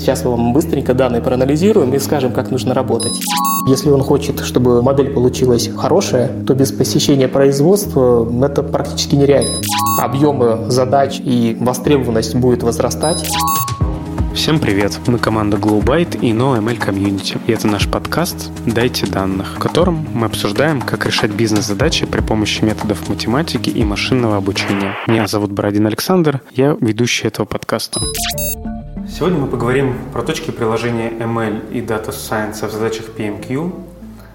Сейчас мы вам быстренько данные проанализируем и скажем, как нужно работать. Если он хочет, чтобы модель получилась хорошая, то без посещения производства это практически нереально. Объемы задач и востребованность будет возрастать. Всем привет! Мы команда GlowByte и NoML Community. И это наш подкаст «Дайте данных», в котором мы обсуждаем, как решать бизнес-задачи при помощи методов математики и машинного обучения. Меня зовут Бородин Александр, я ведущий этого подкаста. Сегодня мы поговорим про точки приложения ML и Data Science в задачах PMQ,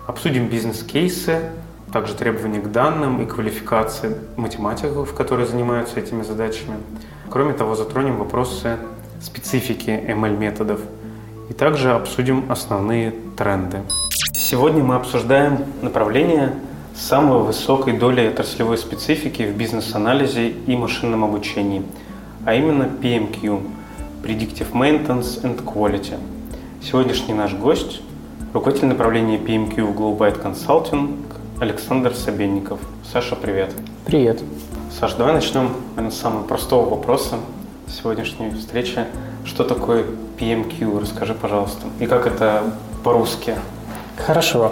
обсудим бизнес-кейсы, также требования к данным и квалификации математиков, которые занимаются этими задачами. Кроме того, затронем вопросы специфики ML-методов и также обсудим основные тренды. Сегодня мы обсуждаем направление самой высокой долей отраслевой специфики в бизнес-анализе и машинном обучении, а именно PMQ – Predictive Maintenance and Quality. Сегодняшний наш гость – руководитель направления PMQ в Globite Consulting Александр Собенников. Саша, привет. Привет. Саша, давай начнем наверное, с самого простого вопроса сегодняшней встречи. Что такое PMQ? Расскажи, пожалуйста. И как это по-русски? Хорошо.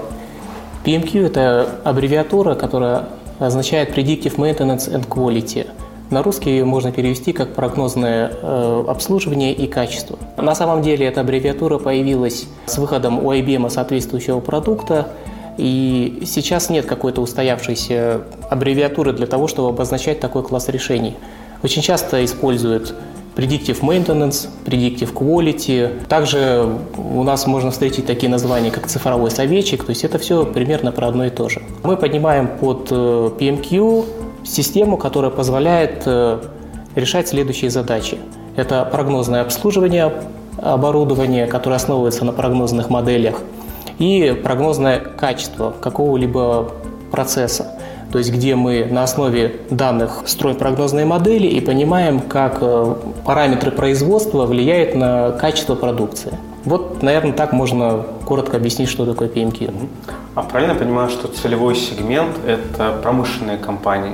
PMQ – это аббревиатура, которая означает Predictive Maintenance and Quality – на русский ее можно перевести как прогнозное э, обслуживание и качество. На самом деле эта аббревиатура появилась с выходом у IBM соответствующего продукта, и сейчас нет какой-то устоявшейся аббревиатуры для того, чтобы обозначать такой класс решений. Очень часто используют Predictive Maintenance, Predictive Quality. Также у нас можно встретить такие названия, как цифровой советчик, то есть это все примерно про одно и то же. Мы поднимаем под э, PMQ систему, которая позволяет э, решать следующие задачи. Это прогнозное обслуживание оборудования, которое основывается на прогнозных моделях, и прогнозное качество какого-либо процесса. То есть где мы на основе данных строим прогнозные модели и понимаем, как э, параметры производства влияют на качество продукции. Вот, наверное, так можно коротко объяснить, что такое PMQ. А правильно понимаю, что целевой сегмент – это промышленные компании?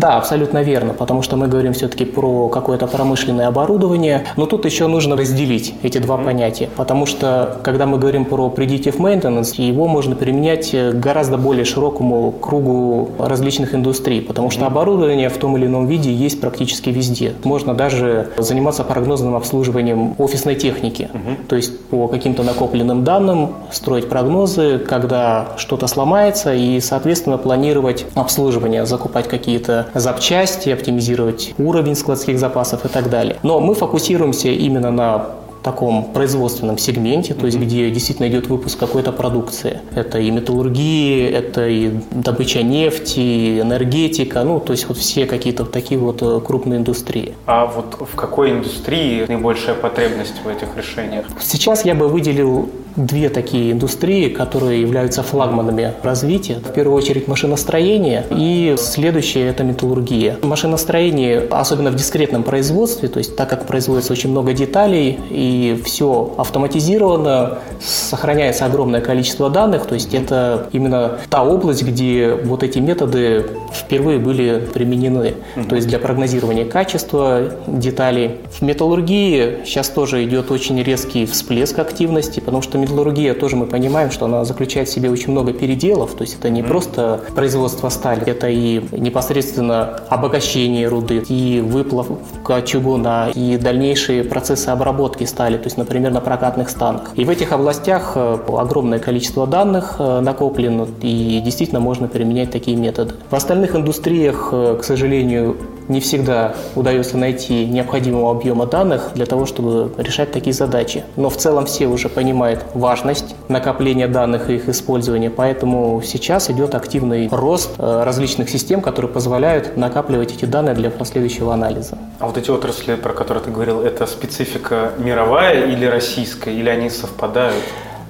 Да, абсолютно верно, потому что мы говорим все-таки про какое-то промышленное оборудование, но тут еще нужно разделить эти два mm-hmm. понятия, потому что когда мы говорим про predictive maintenance, его можно применять гораздо более широкому кругу различных индустрий, потому что mm-hmm. оборудование в том или ином виде есть практически везде. Можно даже заниматься прогнозным обслуживанием офисной техники, mm-hmm. то есть по каким-то накопленным данным строить прогнозы, когда что-то сломается, и, соответственно, планировать обслуживание, закупать какие-то запчасти, оптимизировать уровень складских запасов и так далее. Но мы фокусируемся именно на таком производственном сегменте, то есть где действительно идет выпуск какой-то продукции. Это и металлургия, это и добыча нефти, и энергетика, ну, то есть вот все какие-то такие вот э, крупные индустрии. А вот в какой индустрии наибольшая потребность в этих решениях? Сейчас я бы выделил две такие индустрии, которые являются флагманами развития. В первую очередь машиностроение и следующее – это металлургия. Машиностроение, особенно в дискретном производстве, то есть так как производится очень много деталей и все автоматизировано, сохраняется огромное количество данных, то есть это именно та область, где вот эти методы впервые были применены, то есть для прогнозирования качества деталей. В металлургии сейчас тоже идет очень резкий всплеск активности, потому что металлургия тоже мы понимаем, что она заключает в себе очень много переделов, то есть это не mm-hmm. просто производство стали, это и непосредственно обогащение руды, и выплавка чугуна, и дальнейшие процессы обработки стали, то есть, например, на прокатных станках. И в этих областях э, огромное количество данных э, накоплено, и действительно можно применять такие методы. В остальных индустриях, э, к сожалению, не всегда удается найти необходимого объема данных для того, чтобы решать такие задачи. Но в целом все уже понимают важность накопления данных и их использования, поэтому сейчас идет активный рост э, различных систем, которые позволяют накапливать эти данные для последующего анализа. А вот эти отрасли, про которые ты говорил, это специфика мировая или российская, или они совпадают?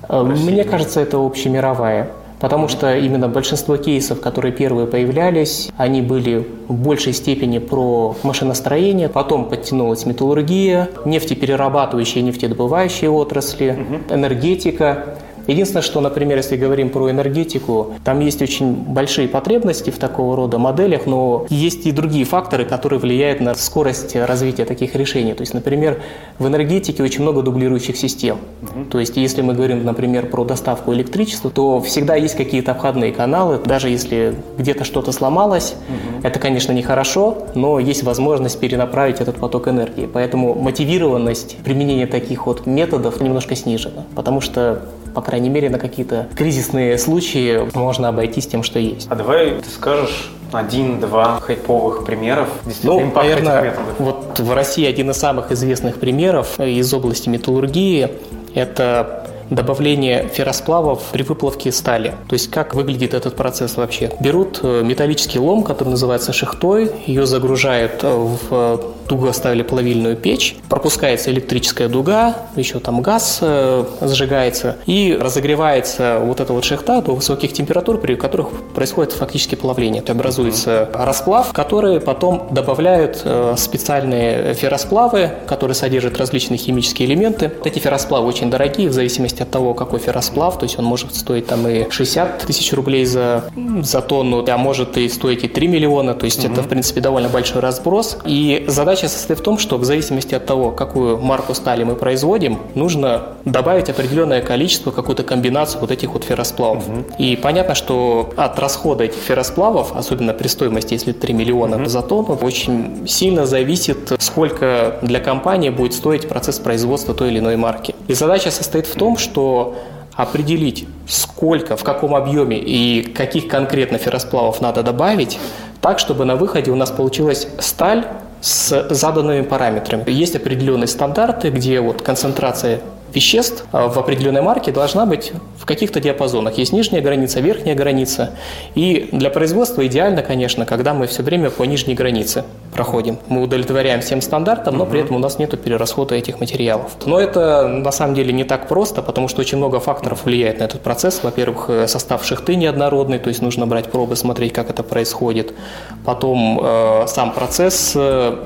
Э, мне кажется, это общемировая. Потому что именно большинство кейсов, которые первые появлялись, они были в большей степени про машиностроение, потом подтянулась металлургия, нефтеперерабатывающие, нефтедобывающие отрасли, энергетика. Единственное, что, например, если говорим про энергетику, там есть очень большие потребности в такого рода моделях, но есть и другие факторы, которые влияют на скорость развития таких решений. То есть, например, в энергетике очень много дублирующих систем. То есть, если мы говорим, например, про доставку электричества, то всегда есть какие-то обходные каналы, даже если где-то что-то сломалось, угу. это, конечно, нехорошо, но есть возможность перенаправить этот поток энергии. Поэтому мотивированность применения таких вот методов немножко снижена, потому что по крайней мере, на какие-то кризисные случаи можно обойтись тем, что есть. А давай ты скажешь один-два хайповых примеров ну, наверное, методов. Вот в России один из самых известных примеров из области металлургии – это добавление ферросплавов при выплавке стали. То есть как выглядит этот процесс вообще? Берут э, металлический лом, который называется шахтой, ее загружают в туго оставили плавильную печь, пропускается электрическая дуга, еще там газ э, сжигается и разогревается вот эта вот шахта до высоких температур, при которых происходит фактически плавление. То образуется расплав, который потом добавляют э, специальные ферросплавы, которые содержат различные химические элементы. Эти ферросплавы очень дорогие в зависимости от того, какой ферросплав, то есть он может стоить там и 60 тысяч рублей за, за тонну, а может и стоить и 3 миллиона, то есть угу. это в принципе довольно большой разброс. И задача Задача состоит в том, что в зависимости от того, какую марку стали мы производим, нужно добавить определенное количество, какую-то комбинацию вот этих вот ферросплавов. Угу. И понятно, что от расхода этих ферросплавов, особенно при стоимости, если 3 миллиона угу. за тонну, очень сильно зависит, сколько для компании будет стоить процесс производства той или иной марки. И задача состоит в том, что определить, сколько, в каком объеме и каких конкретно ферросплавов надо добавить, так, чтобы на выходе у нас получилась сталь с заданными параметрами. Есть определенные стандарты, где вот концентрация веществ а, в определенной марке должна быть в каких-то диапазонах. Есть нижняя граница, верхняя граница. И для производства идеально, конечно, когда мы все время по нижней границе проходим. Мы удовлетворяем всем стандартам, но при этом у нас нет перерасхода этих материалов. Но это на самом деле не так просто, потому что очень много факторов влияет на этот процесс. Во-первых, э, состав шахты неоднородный, то есть нужно брать пробы, смотреть, как это происходит. Потом э, сам процесс э,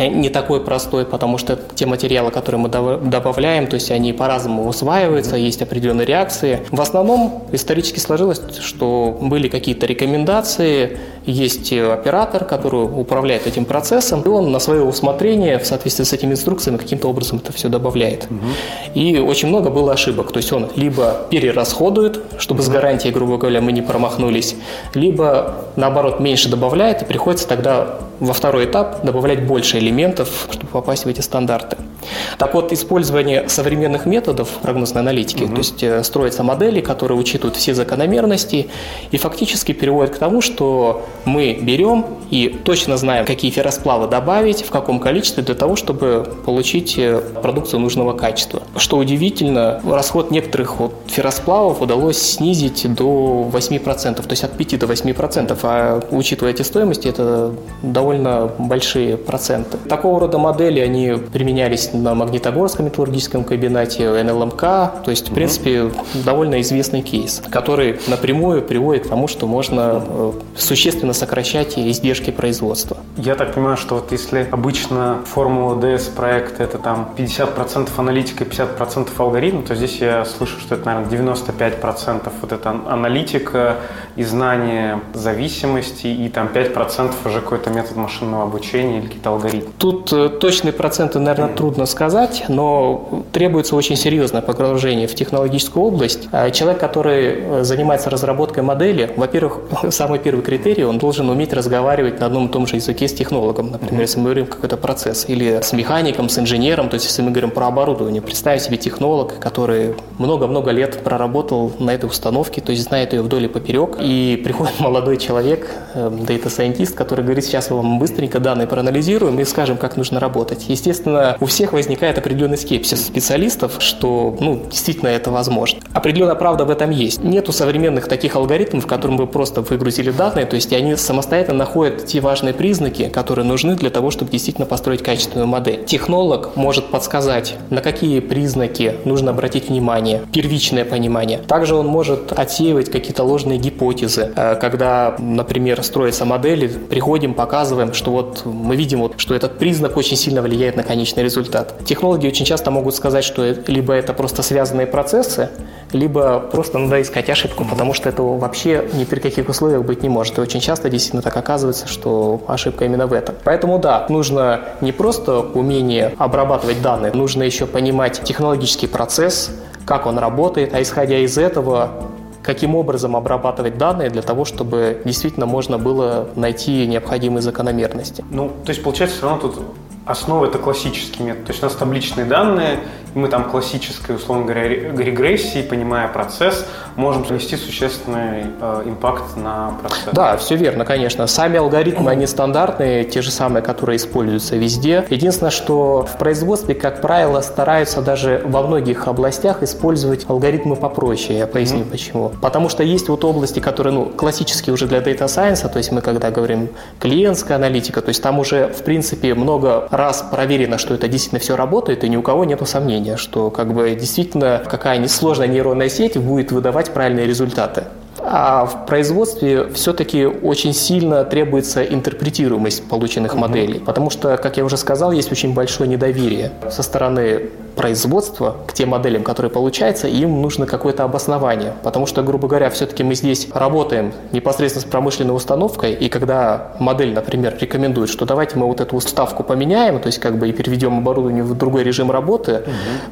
не такой простой, потому что те материалы, которые мы добавляем, то есть они по-разному усваиваются, есть определенные реакции. В основном исторически сложилось, что были какие-то рекомендации, есть оператор, который управляет этим процессом, и он на свое усмотрение в соответствии с этими инструкциями каким-то образом это все добавляет. Угу. И очень много было ошибок. То есть он либо перерасходует, чтобы угу. с гарантией, грубо говоря, мы не промахнулись, либо наоборот меньше добавляет, и приходится тогда во второй этап добавлять больше элементов, чтобы попасть в эти стандарты. Так вот, использование современных методов прогнозной аналитики, угу. то есть э, строятся модели, которые учитывают все закономерности и фактически приводят к тому, что мы берем и точно знаем, какие ферросплавы добавить, в каком количестве для того, чтобы получить э, продукцию нужного качества. Что удивительно, расход некоторых вот ферросплавов удалось снизить до 8%, то есть от 5 до 8%, а учитывая эти стоимости, это довольно большие проценты. Такого рода модели, они применялись на Магнитогорском металлургическом комбинате, НЛМК. То есть, в принципе, довольно известный кейс, который напрямую приводит к тому, что можно э, существенно сокращать издержки производства. Я так понимаю, что вот если обычно формула DS проекта это там 50% аналитика, 50% алгоритм, то здесь я слышу, что это, наверное, 95% вот это аналитика и знание зависимости, и там 5% уже какой-то метод машинного обучения или какие-то алгоритмы. Тут э, точные проценты, наверное, трудно сказать, но требуется очень серьезное погружение в технологическую область. А человек, который э, занимается разработкой модели, во-первых, самый первый критерий, он должен уметь разговаривать на одном и том же языке с технологом. Например, если мы говорим какой-то процесс, или с механиком, с инженером, то есть если мы говорим про оборудование, представь себе технолог, который много-много лет проработал на этой установке, то есть знает ее вдоль и поперек, и приходит молодой человек, data scientist, который говорит, сейчас мы вам быстренько данные проанализируем и скажем, как нужно работать. Естественно, у всех возникает определенный скепсис специалистов, что ну, действительно это возможно. Определенная правда в этом есть. Нету современных таких алгоритмов, в которых вы просто выгрузили данные, то есть они самостоятельно находят те важные признаки, которые нужны для того, чтобы действительно построить качественную модель. Технолог может подсказать, на какие признаки нужно обратить внимание, первичное понимание. Также он может отсеивать какие-то ложные гипотезы. Э, когда, например, строится модель, приходим, показываем, что вот мы видим, вот, что этот признак очень сильно влияет на конечный результат результат. Технологи очень часто могут сказать, что либо это просто связанные процессы, либо просто надо искать ошибку, потому что этого вообще ни при каких условиях быть не может. И очень часто действительно так оказывается, что ошибка именно в этом. Поэтому да, нужно не просто умение обрабатывать данные, нужно еще понимать технологический процесс, как он работает, а исходя из этого каким образом обрабатывать данные для того, чтобы действительно можно было найти необходимые закономерности. Ну, то есть, получается, все равно тут основа – это классический метод. То есть у нас табличные данные, мы там классической, условно говоря, регрессии, понимая процесс, можем внести существенный э, импакт на процесс. Да, все верно, конечно. Сами алгоритмы, они стандартные, те же самые, которые используются везде. Единственное, что в производстве, как правило, стараются даже во многих областях использовать алгоритмы попроще. Я поясню mm-hmm. почему. Потому что есть вот области, которые, ну, классические уже для Data Science, то есть мы когда говорим клиентская аналитика, то есть там уже, в принципе, много раз проверено, что это действительно все работает, и ни у кого нет сомнения, что как бы действительно какая-нибудь сложная нейронная сеть будет выдавать правильные результаты. А в производстве все-таки очень сильно требуется интерпретируемость полученных моделей, потому что, как я уже сказал, есть очень большое недоверие со стороны производства к тем моделям, которые получаются, им нужно какое-то обоснование. Потому что, грубо говоря, все-таки мы здесь работаем непосредственно с промышленной установкой, и когда модель, например, рекомендует, что давайте мы вот эту уставку поменяем, то есть как бы и переведем оборудование в другой режим работы, угу.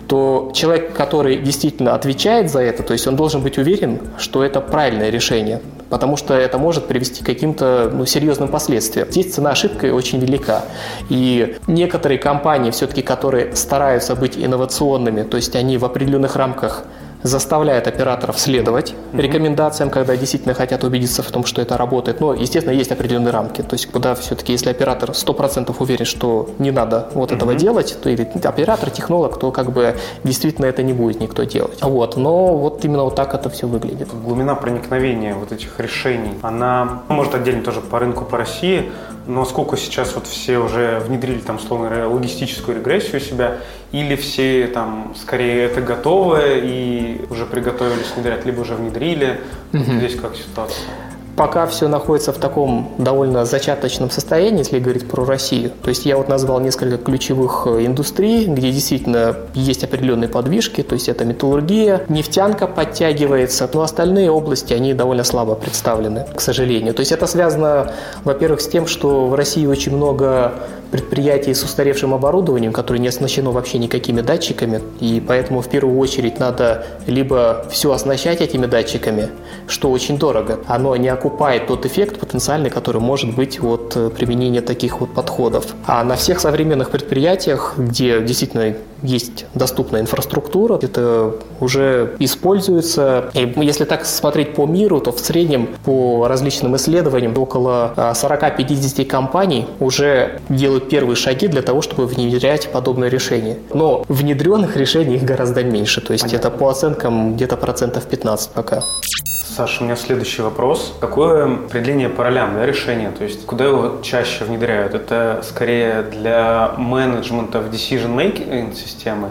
то человек, который действительно отвечает за это, то есть он должен быть уверен, что это правильное решение потому что это может привести к каким-то ну, серьезным последствиям. Здесь цена ошибки очень велика. И некоторые компании, все-таки, которые стараются быть инновационными, то есть они в определенных рамках заставляет операторов следовать mm-hmm. рекомендациям, когда действительно хотят убедиться в том, что это работает. Но, естественно, есть определенные рамки. То есть, куда все-таки, если оператор 100% уверен, что не надо вот mm-hmm. этого делать, то или оператор, технолог, то как бы действительно это не будет никто делать. Вот. Но вот именно вот так это все выглядит. Глубина проникновения вот этих решений, она может отдельно тоже по рынку по России, но сколько сейчас вот все уже внедрили там, словно логистическую регрессию у себя, или все там скорее это готовы и уже приготовились внедрять, либо уже внедрили? Угу. Здесь как ситуация? Пока все находится в таком довольно зачаточном состоянии, если говорить про Россию. То есть я вот назвал несколько ключевых э, индустрий, где действительно есть определенные подвижки, то есть это металлургия, нефтянка подтягивается, но остальные области, они довольно слабо представлены, к сожалению. То есть это связано, во-первых, с тем, что в России очень много предприятий с устаревшим оборудованием, которое не оснащено вообще никакими датчиками, и поэтому в первую очередь надо либо все оснащать этими датчиками, что очень дорого, оно не окупает тот эффект потенциальный, который может быть от э, применения таких вот подходов. А на всех современных предприятиях, где действительно есть доступная инфраструктура, это уже используется. И если так смотреть по миру, то в среднем по различным исследованиям около 40-50 а, компаний уже делают первые шаги для того, чтобы внедрять подобное решение. Но внедренных решений их гораздо меньше. То есть Понятно. это по оценкам где-то процентов 15 пока. Саша, у меня следующий вопрос. Какое определение по ролям, да, решения? То есть куда его чаще внедряют? Это скорее для менеджмента в decision-making системы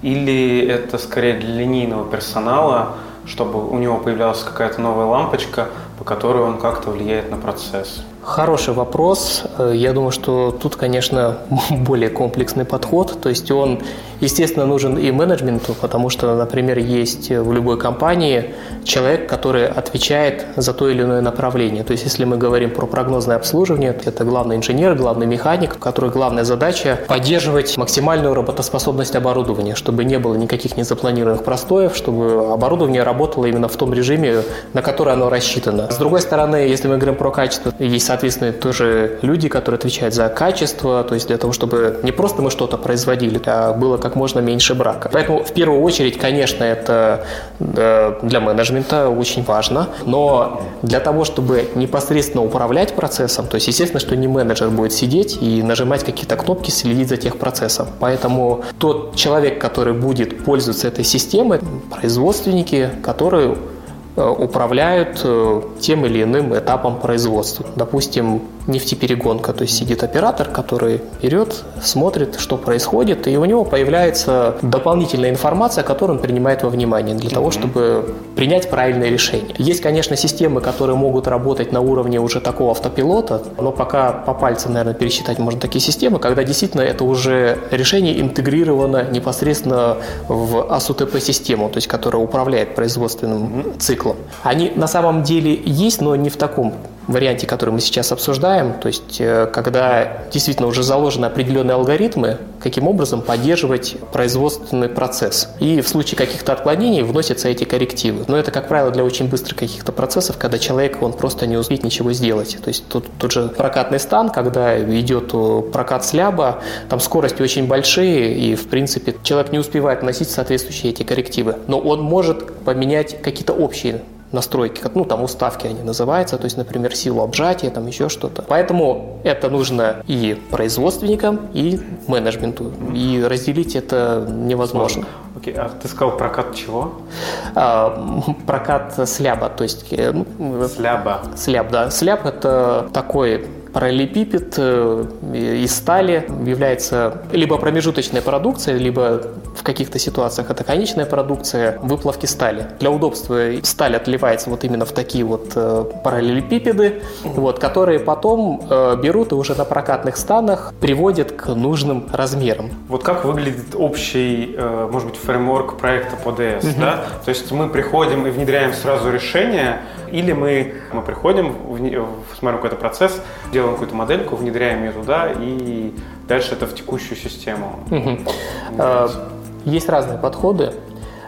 или это скорее для линейного персонала, чтобы у него появлялась какая-то новая лампочка, по которой он как-то влияет на процесс? Хороший вопрос. Э, я думаю, что тут, конечно, более комплексный подход. То есть он, естественно, нужен и менеджменту, потому что, например, есть в любой компании человек, который отвечает за то или иное направление. То есть если мы говорим про прогнозное обслуживание, это главный инженер, главный механик, у которого главная задача поддерживать максимальную работоспособность оборудования, чтобы не было никаких незапланированных простоев, чтобы оборудование работало именно в том режиме, на который оно рассчитано. С другой стороны, если мы говорим про качество, есть соответственно, тоже люди, которые отвечают за качество, то есть для того, чтобы не просто мы что-то производили, а было как можно меньше брака. Поэтому в первую очередь, конечно, это для менеджмента очень важно, но для того, чтобы непосредственно управлять процессом, то есть, естественно, что не менеджер будет сидеть и нажимать какие-то кнопки, следить за тех процессом. Поэтому тот человек, который будет пользоваться этой системой, производственники, которые Э, управляют э, тем или иным этапом производства. Допустим, нефтеперегонка. То есть сидит оператор, который берет, смотрит, что происходит, и у него появляется дополнительная информация, которую он принимает во внимание для того, чтобы принять правильное решение. Есть, конечно, системы, которые могут работать на уровне уже такого автопилота, но пока по пальцам, наверное, пересчитать можно такие системы, когда действительно это уже решение интегрировано непосредственно в АСУТП-систему, то есть которая управляет производственным циклом. Они на самом деле есть, но не в таком варианте, который мы сейчас обсуждаем, то есть э, когда действительно уже заложены определенные алгоритмы, каким образом поддерживать производственный процесс. И в случае каких-то отклонений вносятся эти коррективы. Но это, как правило, для очень быстрых каких-то процессов, когда человек, он просто не успеет ничего сделать. То есть тут, тут же прокатный стан, когда идет прокат сляба, там скорости очень большие, и, в принципе, человек не успевает вносить соответствующие эти коррективы. Но он может поменять какие-то общие настройки, ну там уставки они называются, то есть, например, силу обжатия, там еще что-то. Поэтому это нужно и производственникам, и менеджменту, и разделить это невозможно. Окей, okay. а ты сказал прокат чего? А, прокат сляба, то есть... Э, ну, сляба. Сляб, да. Сляб – это такой Параллелепипед э, из стали является либо промежуточной продукцией, либо в каких-то ситуациях это конечная продукция выплавки стали. Для удобства сталь отливается вот именно в такие вот э, параллелепипеды, вот, которые потом э, берут и уже на прокатных станах приводят к нужным размерам. Вот как выглядит общий, может быть, фреймворк проекта по DS, угу. да? То есть мы приходим и внедряем сразу решение, или мы, мы приходим, смотрим какой-то процесс, делаем какую-то модельку, внедряем ее туда, и дальше это в текущую систему. А, есть разные подходы.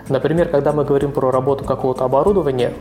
Например, когда мы говорим про работу какого-то оборудования,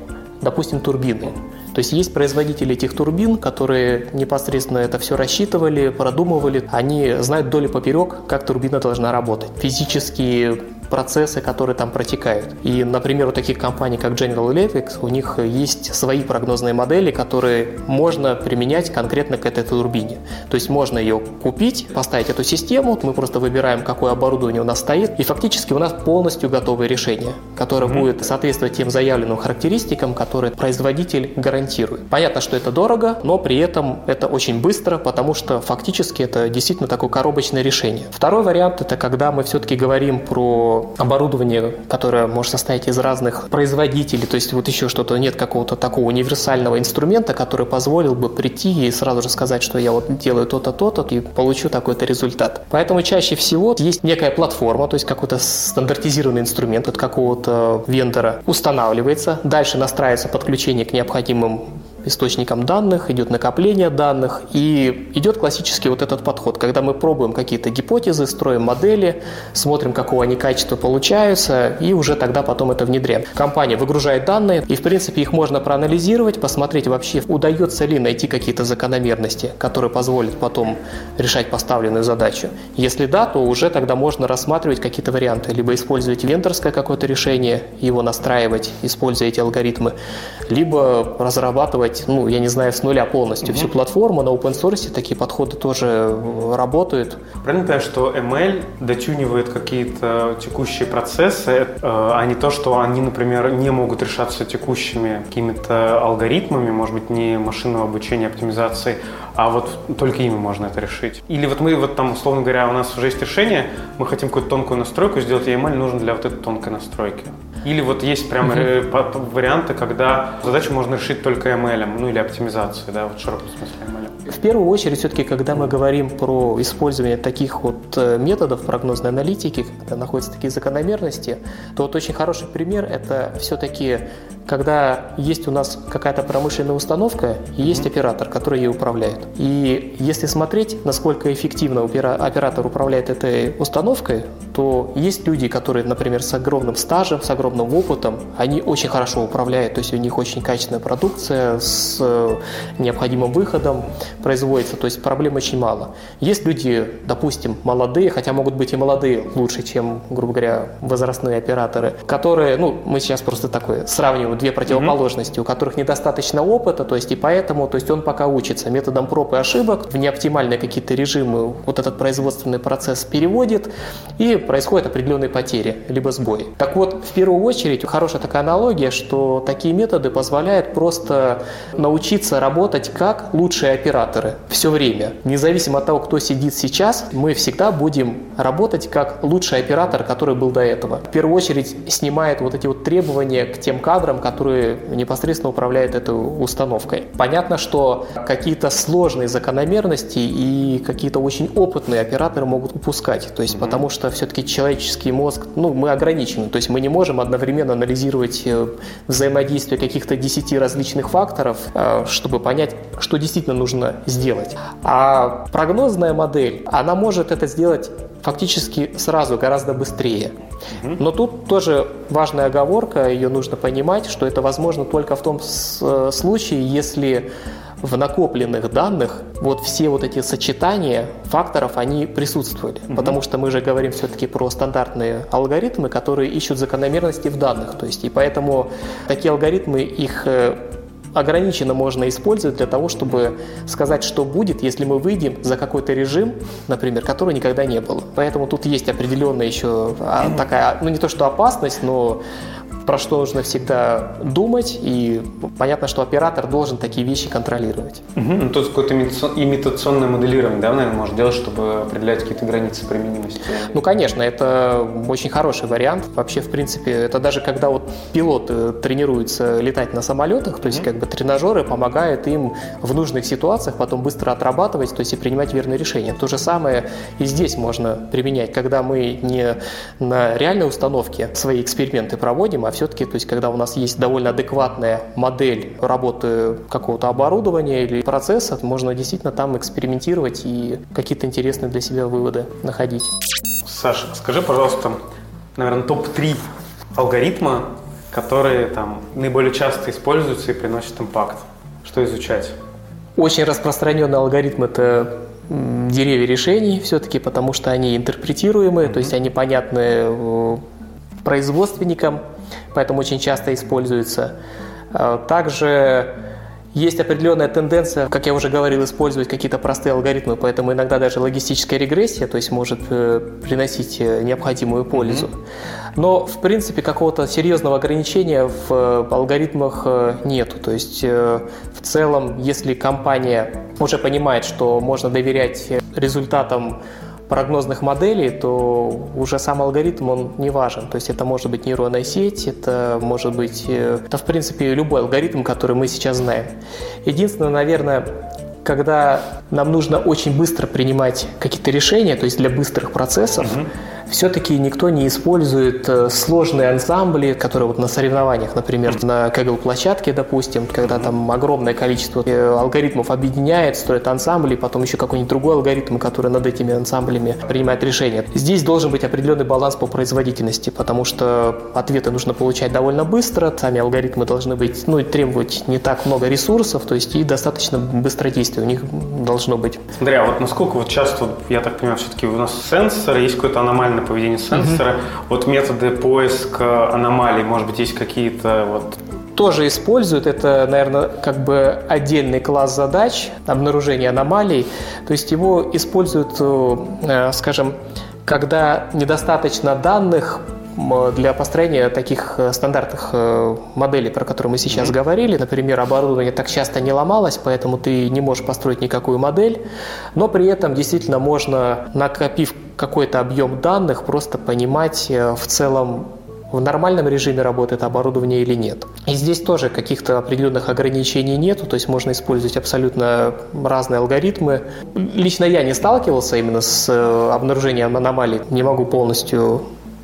допустим, турбины. То есть есть производители этих турбин, которые непосредственно это все рассчитывали, продумывали. Они знают доли поперек, как турбина должна работать. Физические процессы, которые там протекают. И, например, у таких компаний, как General Electric, у них есть свои прогнозные модели, которые можно применять конкретно к этой турбине. То есть можно ее купить, поставить эту систему, мы просто выбираем, какое оборудование у нас стоит, и фактически у нас полностью готовое решение, которое mm-hmm. будет соответствовать тем заявленным характеристикам, которые производитель гарантирует. Понятно, что это дорого, но при этом это очень быстро, потому что фактически это действительно такое коробочное решение. Второй вариант – это когда мы все-таки говорим про оборудование, которое может состоять из разных производителей, то есть вот еще что-то, нет какого-то такого универсального инструмента, который позволил бы прийти и сразу же сказать, что я вот делаю то-то, то-то и получу такой-то результат. Поэтому чаще всего есть некая платформа, то есть какой-то стандартизированный инструмент от какого-то вендора устанавливается, дальше настраивается подключение к необходимым Oh. Источником данных, идет накопление данных, и идет классический вот этот подход, когда мы пробуем какие-то гипотезы, строим модели, смотрим, какого они качества получаются, и уже тогда потом это внедряем. Компания выгружает данные, и в принципе их можно проанализировать, посмотреть вообще, удается ли найти какие-то закономерности, которые позволят потом решать поставленную задачу. Если да, то уже тогда можно рассматривать какие-то варианты, либо использовать вендорское какое-то решение, его настраивать, используя эти алгоритмы, либо разрабатывать делать, ну, я не знаю, с нуля полностью mm-hmm. всю платформу. На open source такие подходы тоже э, работают. Правильно понимаю, что ML дотюнивает какие-то текущие процессы, э, а не то, что они, например, не могут решаться текущими какими-то алгоритмами, может быть, не машинного обучения, оптимизации, а вот только ими можно это решить. Или вот мы вот там, условно говоря, у нас уже есть решение, мы хотим какую-то тонкую настройку сделать, и ML нужен для вот этой тонкой настройки. Или вот есть прямо uh-huh. варианты, когда задачу можно решить только ML, ну или оптимизацией, да, вот в широком смысле ML. В первую очередь, все-таки, когда мы говорим про использование таких вот э, методов прогнозной аналитики, когда находятся такие закономерности, то вот очень хороший пример – это все-таки когда есть у нас какая-то промышленная установка и есть mm-hmm. оператор, который ей управляет. И если смотреть, насколько эффективно оператор управляет этой установкой, то есть люди, которые, например, с огромным стажем, с огромным опытом, они очень хорошо управляют, то есть у них очень качественная продукция с э, необходимым выходом производится, то есть проблем очень мало. Есть люди, допустим, молодые, хотя могут быть и молодые лучше, чем, грубо говоря, возрастные операторы, которые, ну, мы сейчас просто такое сравниваем две противоположности, mm-hmm. у которых недостаточно опыта, то есть и поэтому, то есть он пока учится методом проб и ошибок, в неоптимальные какие-то режимы вот этот производственный процесс переводит, и происходят определенные потери, либо сбои. Так вот, в первую очередь, хорошая такая аналогия, что такие методы позволяют просто научиться работать как оператор. операторы все время. Независимо от того, кто сидит сейчас, мы всегда будем работать как лучший оператор, который был до этого. В первую очередь снимает вот эти вот требования к тем кадрам, которые непосредственно управляют этой установкой. Понятно, что какие-то сложные закономерности и какие-то очень опытные операторы могут упускать. То есть, mm-hmm. потому что все-таки человеческий мозг, ну, мы ограничены. То есть мы не можем одновременно анализировать э, взаимодействие каких-то 10 различных факторов, э, чтобы понять, что действительно нужно сделать. А прогнозная модель, она может это сделать фактически сразу, гораздо быстрее. Но тут тоже важная оговорка, ее нужно понимать, что это возможно только в том э, случае, если в накопленных данных вот все вот эти сочетания факторов, они присутствовали. Угу. Потому что мы же говорим все-таки про стандартные алгоритмы, которые ищут закономерности в данных. То есть, и поэтому такие алгоритмы, их э, ограниченно можно использовать для того, чтобы сказать, что будет, если мы выйдем за какой-то режим, например, который никогда не было. Поэтому тут есть определенная еще а, такая, ну не то что опасность, но про что нужно всегда думать, и понятно, что оператор должен такие вещи контролировать. Угу. Ну, то есть какое-то имитационное моделирование, да, наверное, может делать, чтобы определять какие-то границы применимости? Ну, конечно, это очень хороший вариант. Вообще, в принципе, это даже когда вот пилоты тренируются летать на самолетах, то есть как бы тренажеры помогают им в нужных ситуациях потом быстро отрабатывать, то есть и принимать верные решения. То же самое и здесь можно применять, когда мы не на реальной установке свои эксперименты проводим, а все-таки, то есть когда у нас есть довольно адекватная модель работы какого-то оборудования или процесса, можно действительно там экспериментировать и какие-то интересные для себя выводы находить. Саша, скажи, пожалуйста, наверное, топ-3 алгоритма, которые там наиболее часто используются и приносят импакт. Что изучать? Очень распространенный алгоритм – это деревья решений все-таки, потому что они интерпретируемые, mm-hmm. то есть они понятны э, производственникам, поэтому очень часто используется. А, также есть определенная тенденция, как я уже говорил, использовать какие-то простые алгоритмы, поэтому иногда даже логистическая регрессия, то есть может э, приносить э, необходимую пользу. Но, в принципе, какого-то серьезного ограничения в э, алгоритмах нету. То есть, в целом, если компания уже понимает, что можно доверять результатам прогнозных моделей, то уже сам алгоритм, он не важен. То есть это может быть нейронная сеть, это может быть, э, это в принципе любой алгоритм, который мы сейчас знаем. Единственное, наверное, когда нам нужно очень быстро принимать какие-то решения, то есть для быстрых процессов, угу все-таки никто не использует э, сложные ансамбли, которые вот на соревнованиях, например, на Kaggle-площадке, допустим, когда там огромное количество э, алгоритмов объединяет, строит ансамбли, потом еще какой-нибудь другой алгоритм, который над этими ансамблями принимает решение. Здесь должен быть определенный баланс по производительности, потому что ответы нужно получать довольно быстро, сами алгоритмы должны быть, ну, требовать не так много ресурсов, то есть и достаточно быстродействие у них должно быть. Смотри, а вот насколько вот часто, я так понимаю, все-таки у нас сенсор, есть какой-то аномальный на поведение сенсора. Угу. Вот методы поиска аномалий, может быть, есть какие-то вот тоже используют. Это, наверное, как бы отдельный класс задач обнаружения аномалий. То есть его используют, э, скажем, когда недостаточно данных для построения таких э, стандартных э, моделей, про которые мы сейчас mm-hmm. говорили. Например, оборудование так часто не ломалось, поэтому ты не можешь построить никакую модель, но при этом действительно можно, накопив какой-то объем данных, просто понимать э, в целом в нормальном режиме работает оборудование или нет. И здесь тоже каких-то определенных ограничений нету, то есть можно использовать абсолютно разные алгоритмы. Лично я не сталкивался именно с обнаружением аномалий, не могу полностью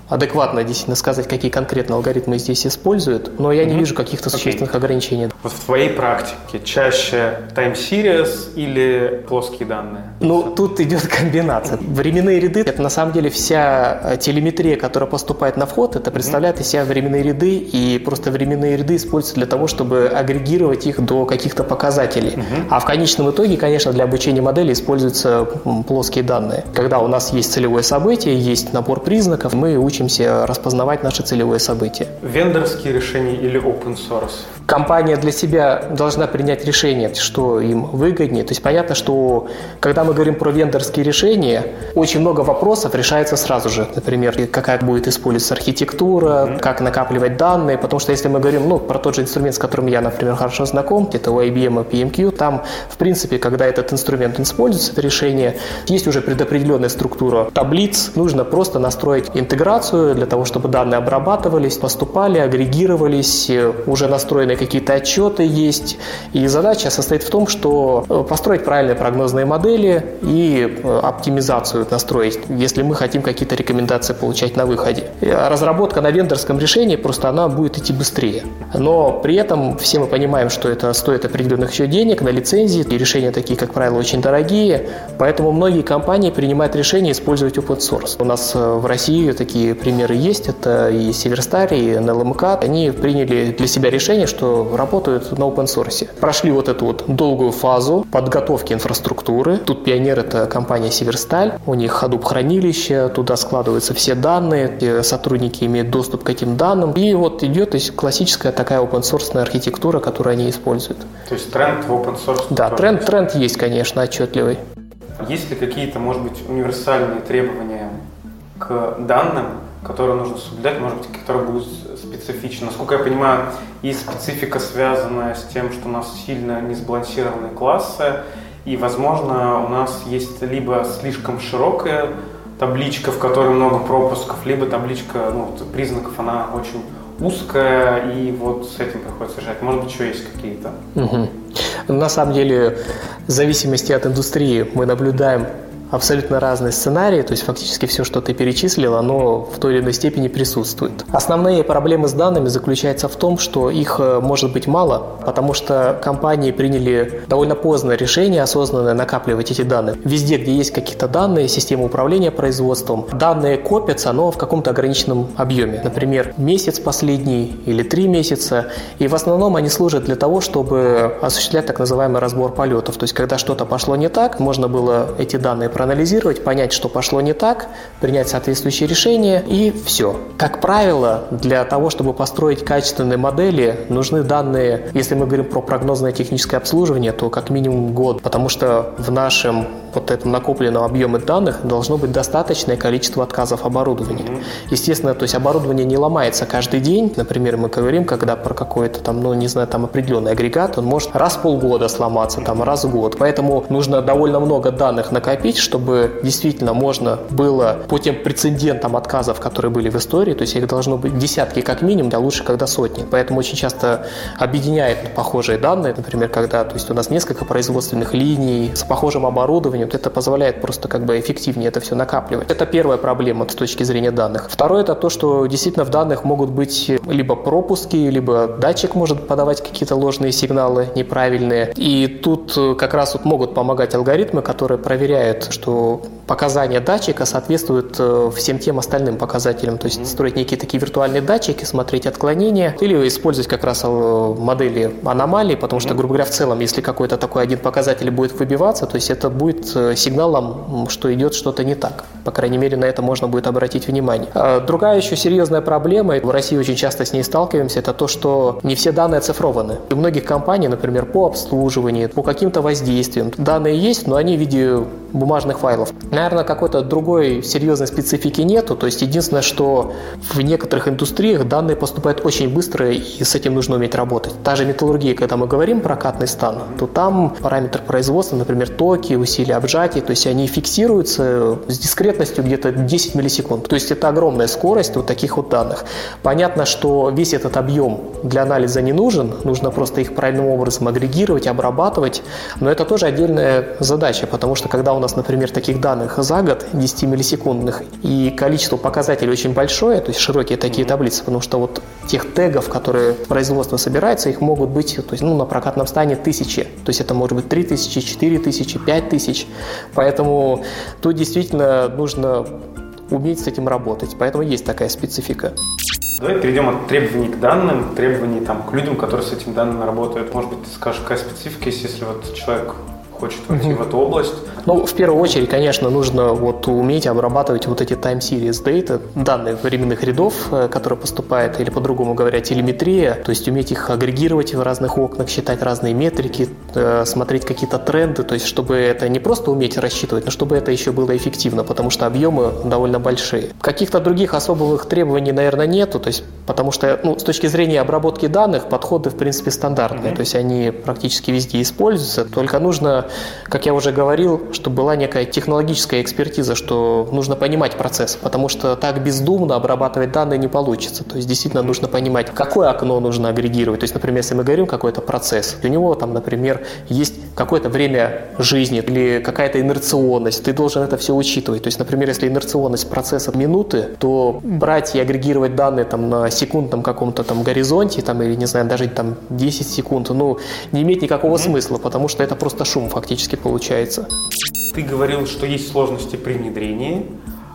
адекватно действительно сказать, какие конкретно алгоритмы здесь используют, но я не вижу каких-то существенных okay. ограничений. Вот в твоей практике чаще time series или плоские данные? Ну, тут идет комбинация. Временные ряды – это на самом деле вся э, телеметрия, которая поступает на вход, это представляет из себя временные ряды, и просто временные ряды используются для того, чтобы агрегировать их до каких-то показателей. Uh-huh. А в конечном итоге, конечно, для обучения модели используются плоские данные. Когда у нас есть целевое событие, есть набор признаков, мы учим учимся распознавать наши целевые события. Вендорские решения или open source? Компания для себя должна принять решение, что им выгоднее. То есть понятно, что когда мы говорим про вендорские решения, очень много вопросов решается сразу же. Например, какая будет использоваться архитектура, как накапливать данные. Потому что если мы говорим ну, про тот же инструмент, с которым я, например, хорошо знаком, это у IBM и PMQ, там, в принципе, когда этот инструмент используется, это решение, есть уже предопределенная структура таблиц. Нужно просто настроить интеграцию для того, чтобы данные обрабатывались, поступали, агрегировались, уже настроены какие-то отчеты есть. И задача состоит в том, что э, построить правильные прогнозные модели и э, оптимизацию настроить, если мы хотим какие-то рекомендации получать на выходе. Э, разработка на вендорском решении просто она будет идти быстрее. Но при этом все мы понимаем, что это стоит определенных еще денег на лицензии, и решения такие, как правило, очень дорогие, поэтому многие компании принимают решение использовать open source. У нас в России такие примеры есть, это и Северстар, и NLMK, они приняли для себя решение, что работают на open source. Прошли вот эту вот долгую фазу подготовки инфраструктуры. Тут пионер – это компания Северсталь. У них Hadoop хранилище, туда складываются все данные, сотрудники имеют доступ к этим данным. И вот идет то есть, классическая такая open source архитектура, которую они используют. То есть тренд в open source? Да, тренд, тренд есть, конечно, отчетливый. Есть ли какие-то, может быть, универсальные требования к данным, которые нужно соблюдать, может быть, которые будут специфичны. Насколько я понимаю, и специфика связана с тем, что у нас сильно несбалансированные классы, и, возможно, у нас есть либо слишком широкая табличка, в которой много пропусков, либо табличка ну, признаков, она очень узкая, и вот с этим приходится решать. Может быть, еще есть какие-то? Угу. На самом деле, в зависимости от индустрии мы наблюдаем абсолютно разные сценарии, то есть фактически все, что ты перечислил, оно в той или иной степени присутствует. Основные проблемы с данными заключаются в том, что их э, может быть мало, потому что компании приняли довольно поздное решение осознанно накапливать эти данные. Везде, где есть какие-то данные, система управления производством, данные копятся, но в каком-то ограниченном объеме. Например, месяц последний или три месяца. И в основном они служат для того, чтобы осуществлять так называемый разбор полетов. То есть, когда что-то пошло не так, можно было эти данные проанализировать, понять, что пошло не так, принять соответствующее решение и все. Как правило, для того, чтобы построить качественные модели, нужны данные, если мы говорим про прогнозное техническое обслуживание, то как минимум год, потому что в нашем вот этом накопленном объеме данных должно быть достаточное количество отказов оборудования. Естественно, то есть оборудование не ломается каждый день. Например, мы говорим, когда про какой-то там, ну, не знаю, там определенный агрегат, он может раз в полгода сломаться, там раз в год. Поэтому нужно довольно много данных накопить, чтобы действительно можно было по тем прецедентам отказов, которые были в истории, то есть их должно быть десятки как минимум, а лучше, когда сотни. Поэтому очень часто объединяют похожие данные, например, когда то есть у нас несколько производственных линий с похожим оборудованием, это позволяет просто как бы эффективнее это все накапливать. Это первая проблема с точки зрения данных. Второе это то, что действительно в данных могут быть либо пропуски, либо датчик может подавать какие-то ложные сигналы неправильные. И тут как раз вот могут помогать алгоритмы, которые проверяют, что показания датчика соответствуют э, всем тем остальным показателям. То есть строить некие такие виртуальные датчики, смотреть отклонения или использовать как раз э, модели аномалий, потому что, грубо говоря, в целом, если какой-то такой один показатель будет выбиваться, то есть это будет э, сигналом, что идет что-то не так. По крайней мере, на это можно будет обратить внимание. А другая еще серьезная проблема, в России очень часто с ней сталкиваемся, это то, что не все данные оцифрованы. У многих компаний, например, по обслуживанию, по каким-то воздействиям, данные есть, но они в виде бумажных файлов. Наверное, какой-то другой серьезной специфики нету. То есть единственное, что в некоторых индустриях данные поступают очень быстро, и с этим нужно уметь работать. Та же металлургия, когда мы говорим про катный стан, то там параметр производства, например, токи, усилия обжатия, то есть они фиксируются с дискретностью где-то 10 миллисекунд. То есть это огромная скорость вот таких вот данных. Понятно, что весь этот объем для анализа не нужен, нужно просто их правильным образом агрегировать, обрабатывать, но это тоже отдельная задача, потому что когда у нас, например, таких данных за год 10 миллисекундных и количество показателей очень большое, то есть широкие такие таблицы, потому что вот тех тегов, которые производство собирается, их могут быть то есть, ну, на прокатном стане тысячи. То есть это может быть 3 тысячи, 4 тысячи, 5 тысяч. Поэтому тут действительно нужно уметь с этим работать. Поэтому есть такая специфика. Давай перейдем от требований к данным, требований там, к людям, которые с этими данными работают. Может быть, ты скажешь, какая специфика есть, если вот человек хочет войти в эту область? Ну, в первую очередь, конечно, нужно вот уметь обрабатывать вот эти time series data, данные временных рядов, э, которые поступают, или по-другому говоря, телеметрия, то есть уметь их агрегировать в разных окнах, считать разные метрики, э, смотреть какие-то тренды, то есть чтобы это не просто уметь рассчитывать, но чтобы это еще было эффективно, потому что объемы довольно большие. Каких-то других особых требований, наверное, нету, то есть потому что ну, с точки зрения обработки данных подходы, в принципе, стандартные, mm-hmm. то есть они практически везде используются, только нужно, как я уже говорил, чтобы была некая технологическая экспертиза, что нужно понимать процесс, потому что так бездумно обрабатывать данные не получится. То есть действительно нужно понимать, какое окно нужно агрегировать. То есть, например, если мы говорим какой-то процесс, у него там, например, есть какое-то время жизни или какая-то инерционность, ты должен это все учитывать. То есть, например, если инерционность процесса минуты, то брать и агрегировать данные там на секундном каком-то там горизонте, там, или, не знаю, даже там 10 секунд, ну, не имеет никакого mm-hmm. смысла, потому что это просто шум фактически получается. Ты говорил, что есть сложности при внедрении.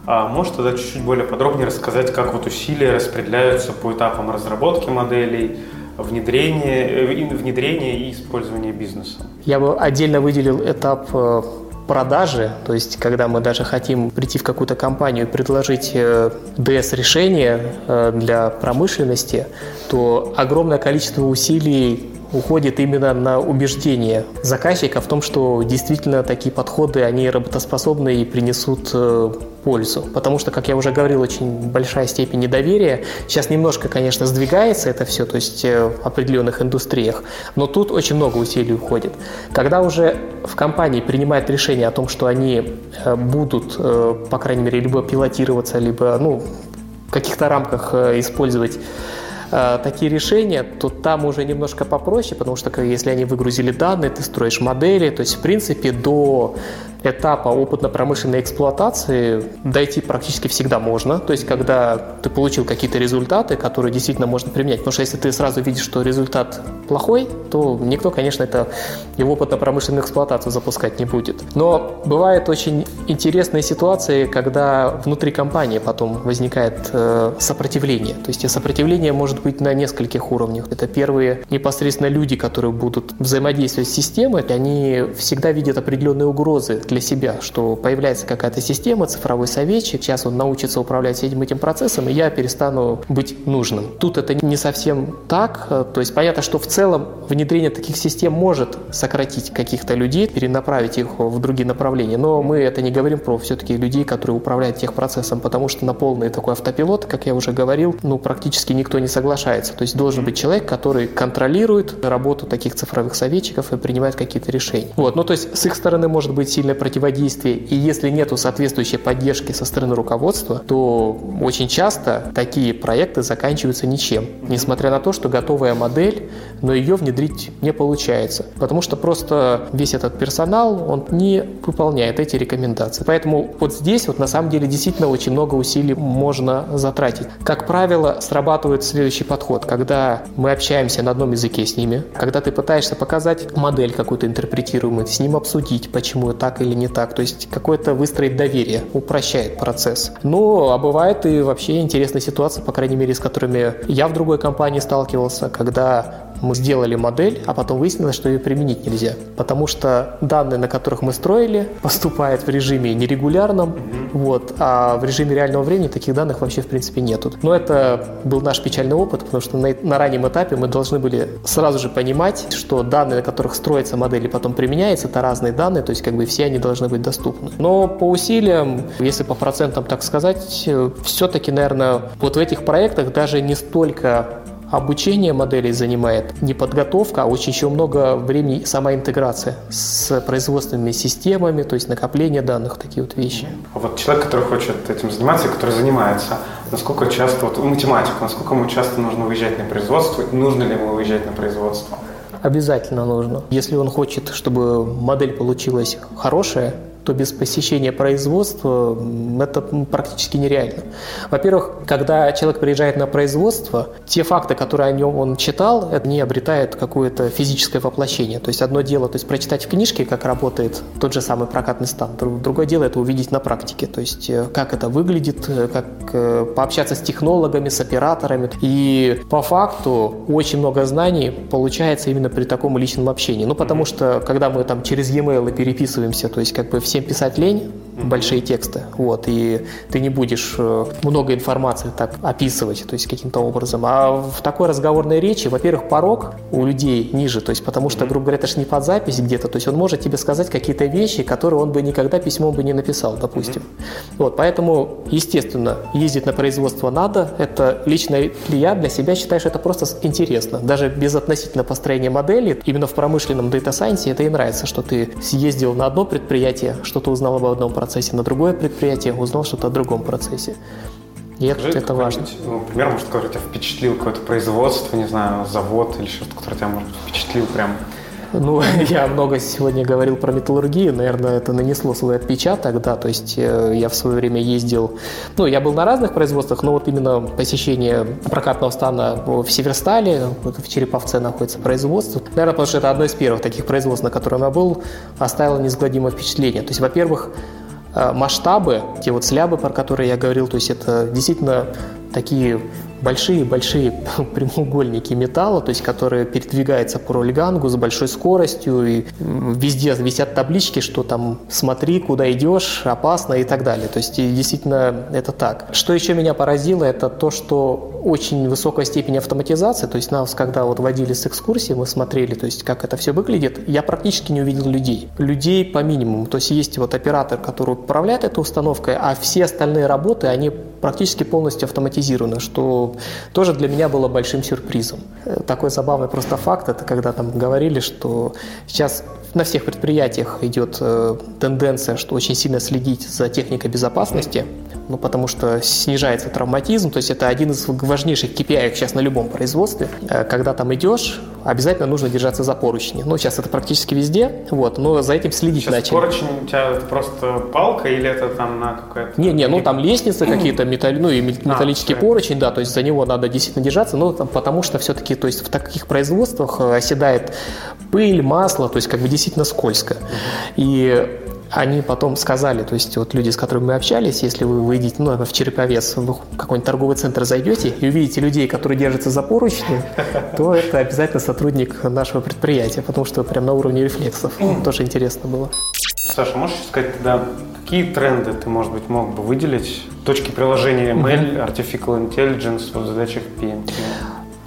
А можешь тогда чуть-чуть более подробнее рассказать, как вот усилия распределяются по этапам разработки моделей, внедрения, э, внедрения и использования бизнеса? Я бы отдельно выделил этап э, продажи, то есть когда мы даже хотим прийти в какую-то компанию и предложить DS-решение э, для промышленности, то огромное количество усилий уходит именно на убеждение заказчика в том, что действительно такие подходы, они работоспособны и принесут э, пользу. Потому что, как я уже говорил, очень большая степень недоверия. Сейчас немножко, конечно, сдвигается это все, то есть э, в определенных индустриях, но тут очень много усилий уходит. Когда уже в компании принимают решение о том, что они э, будут, по крайней мере, либо пилотироваться, либо ну, в каких-то рамках использовать такие решения, то там уже немножко попроще, потому что если они выгрузили данные, ты строишь модели, то есть в принципе до этапа опытно-промышленной эксплуатации дойти практически всегда можно. То есть, когда ты получил какие-то результаты, которые действительно можно применять. Потому что если ты сразу видишь, что результат плохой, то никто, конечно, это в опытно-промышленную эксплуатацию запускать не будет. Но бывают очень интересные ситуации, когда внутри компании потом возникает э, сопротивление. То есть, сопротивление может быть на нескольких уровнях. Это первые непосредственно люди, которые будут взаимодействовать с системой, они всегда видят определенные угрозы для себя, что появляется какая-то система, цифровой советчик, сейчас он научится управлять всем этим процессом, и я перестану быть нужным. Тут это не совсем так, то есть понятно, что в целом внедрение таких систем может сократить каких-то людей, перенаправить их в другие направления, но мы это не говорим про все-таки людей, которые управляют тех процессом, потому что на полный такой автопилот, как я уже говорил, ну практически никто не соглашается. То есть должен быть человек, который контролирует работу таких цифровых советчиков и принимает какие-то решения. Вот, ну то есть с их стороны может быть сильно противодействие, и если нету соответствующей поддержки со стороны руководства, то очень часто такие проекты заканчиваются ничем, несмотря на то, что готовая модель, но ее внедрить не получается, потому что просто весь этот персонал, он не выполняет эти рекомендации. Поэтому вот здесь вот на самом деле действительно очень много усилий можно затратить. Как правило, срабатывает следующий подход, когда мы общаемся на одном языке с ними, когда ты пытаешься показать модель какую-то интерпретируемую, с ним обсудить, почему так или или не так. То есть какое-то выстроить доверие, упрощает процесс. Ну, а бывает и вообще интересная ситуация, по крайней мере, с которыми я в другой компании сталкивался, когда мы сделали модель, а потом выяснилось, что ее применить нельзя. Потому что данные, на которых мы строили, поступают в режиме нерегулярном, вот, а в режиме реального времени таких данных вообще в принципе нету. Но это был наш печальный опыт, потому что на, на раннем этапе мы должны были сразу же понимать, что данные, на которых строится модель и потом применяется, это разные данные, то есть как бы все они должны быть доступны. Но по усилиям, если по процентам так сказать, все-таки, наверное, вот в этих проектах даже не столько обучение моделей занимает не подготовка, а очень еще много времени сама интеграция с производственными системами, то есть накопление данных, такие вот вещи. А вот человек, который хочет этим заниматься, который занимается, насколько часто, вот математик, насколько ему часто нужно выезжать на производство, нужно ли ему выезжать на производство? Обязательно нужно. Если он хочет, чтобы модель получилась хорошая, то без посещения производства это практически нереально. Во-первых, когда человек приезжает на производство, те факты, которые о нем он читал, это не обретает какое-то физическое воплощение. То есть одно дело, то есть прочитать в книжке, как работает тот же самый прокатный стан, другое дело это увидеть на практике, то есть э, как это выглядит, э, как э, пообщаться с технологами, с операторами. И по факту очень много знаний получается именно при таком личном общении. Ну, потому что когда мы там через e-mail переписываемся, то есть как бы всем писать лень, большие тексты, вот, и ты не будешь э, много информации так описывать, то есть каким-то образом. А в такой разговорной речи, во-первых, порог у людей ниже, то есть потому что, грубо говоря, это же не под запись где-то, то есть он может тебе сказать какие-то вещи, которые он бы никогда письмом бы не написал, допустим. Вот, поэтому, естественно, ездить на производство надо, это лично я для себя считаю, что это просто интересно, даже без относительно построения модели, именно в промышленном Science это и нравится, что ты съездил на одно предприятие, что-то узнал об одном процессе, процессе на другое предприятие, узнал что-то о другом процессе. И Скажи, это, это важно. Ну, пример, может, который тебя впечатлил, какое-то производство, не знаю, завод или что-то, которое тебя, может, впечатлил прям ну, я много сегодня говорил про металлургию, наверное, это нанесло свой отпечаток, да, то есть э, я в свое время ездил, ну, я был на разных производствах, но вот именно посещение прокатного стана в Северстале, в Череповце находится производство, наверное, потому что это одно из первых таких производств, на котором я был, оставило неизгладимое впечатление. То есть, во-первых, масштабы, те вот слябы, про которые я говорил, то есть это действительно такие большие-большие прямоугольники металла, то есть которые передвигаются по рольгангу с большой скоростью, и везде висят таблички, что там смотри, куда идешь, опасно и так далее. То есть действительно это так. Что еще меня поразило, это то, что очень высокая степень автоматизации, то есть нас, когда вот водили с экскурсии, мы смотрели, то есть как это все выглядит, я практически не увидел людей. Людей по минимуму. То есть есть вот оператор, который управляет этой установкой, а все остальные работы, они практически полностью автоматизированы, что тоже для меня было большим сюрпризом. Э, такой забавный просто факт, это когда там говорили, что сейчас на всех предприятиях идет э, тенденция, что очень сильно следить за техникой безопасности, ну, потому что снижается травматизм, то есть это один из важнейших KPI сейчас на любом производстве. Э, когда там идешь, обязательно нужно держаться за поручни. Ну, сейчас это практически везде, вот, но за этим следить сейчас начали. поручень у тебя это просто палка или это там на какая-то... Не-не, ну там лестницы какие-то, металл... ну и а, металлический а, поручень, да, то есть за него надо действительно держаться, ну, там, потому что все-таки, то есть в таких производствах э, оседает пыль, масло, то есть как бы действительно скользко. И они потом сказали, то есть вот люди, с которыми мы общались, если вы выйдете, ну, в Череповец, в какой-нибудь торговый центр зайдете и увидите людей, которые держатся за поручни, то это обязательно сотрудник нашего предприятия, потому что прям на уровне рефлексов. Тоже интересно было. Саша, можешь сказать тогда, какие тренды ты, может быть, мог бы выделить? Точки приложения ML, Artificial Intelligence в задачах PMT?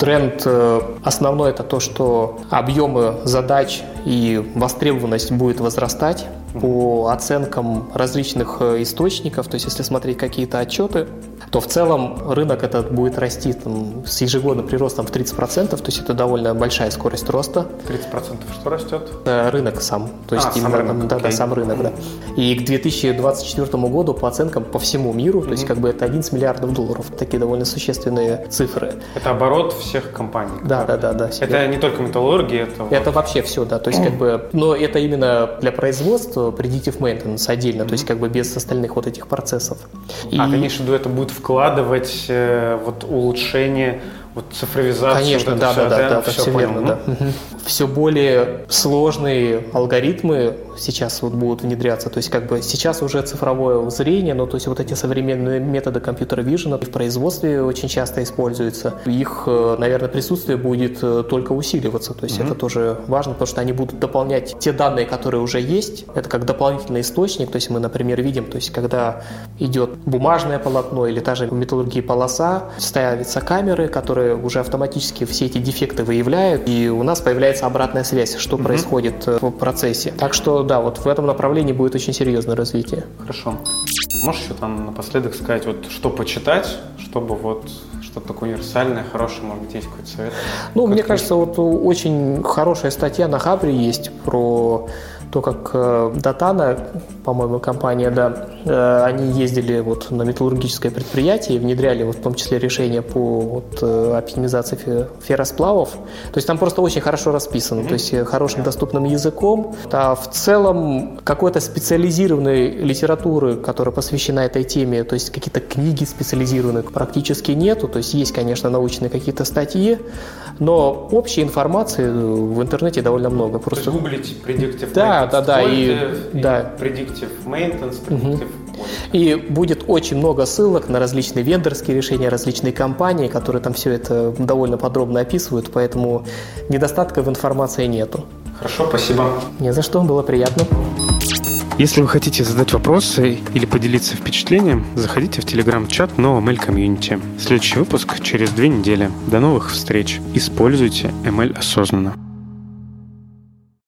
Тренд э, основной это то, что объемы задач и востребованность будет возрастать по оценкам различных э, источников. То есть, если смотреть какие-то отчеты, то в целом рынок этот будет расти там, с ежегодным приростом в 30%, то есть это довольно большая скорость роста. 30% что растет? Э, рынок сам. То есть а, именно, сам рынок, да, да, сам рынок, да. И к 2024 году по оценкам по всему миру, mm-hmm. то есть как бы это 11 миллиардов долларов, такие довольно существенные цифры. Это оборот всех компаний. Да, да, да, да. Это не только металлургия, это... Это вот... вообще все, да, то есть как бы, но это именно для производства predictive maintenance отдельно, mm-hmm. то есть как бы без остальных вот этих процессов. И... А, конечно, это будет в вкладывать э, вот улучшение вот цифровизацию. Конечно, вот да, все, да, да, да, все, все верно, да. Угу. Все более сложные алгоритмы сейчас вот будут внедряться. То есть как бы сейчас уже цифровое зрение, но то есть вот эти современные методы компьютера vision в производстве очень часто используются. Их, э, наверное, присутствие будет э, только усиливаться. То есть угу. это тоже важно, потому что они будут дополнять те данные, которые уже есть. Это как дополнительный источник. То есть мы, например, видим, то есть когда идет бумажное полотно или та же металлургия полоса, ставятся камеры, которые уже автоматически все эти дефекты выявляют, и у нас появляется обратная связь, что угу. происходит э, в процессе. Так что да, вот в этом направлении будет очень серьезное развитие. Хорошо. Можешь еще там напоследок сказать, вот что почитать, чтобы вот что-то такое универсальное, хорошее, может быть, есть какой-то совет? Ну, как мне кажется, вот очень хорошая статья на Хабре есть про то, как э, Датана, по-моему, компания, да, э, они ездили вот на металлургическое предприятие и внедряли вот в том числе решения по вот, э, оптимизации ферросплавов. То есть там просто очень хорошо расписано, mm-hmm. то есть хорошим доступным языком. А в целом какой-то специализированной литературы, которая посвящена этой теме, то есть какие-то книги специализированные практически нету. То есть есть, конечно, научные какие-то статьи, но общей информации в интернете довольно много. Просто гуглить predictive да, да, да, и, да. predictive maintenance, predictive угу. И будет очень много ссылок на различные вендорские решения, различные компании, которые там все это довольно подробно описывают, поэтому недостатка в информации нету. Хорошо, спасибо. Не за что, было приятно. Если вы хотите задать вопросы или поделиться впечатлением, заходите в телеграм-чат NoML Community. Следующий выпуск через две недели. До новых встреч. Используйте ML осознанно.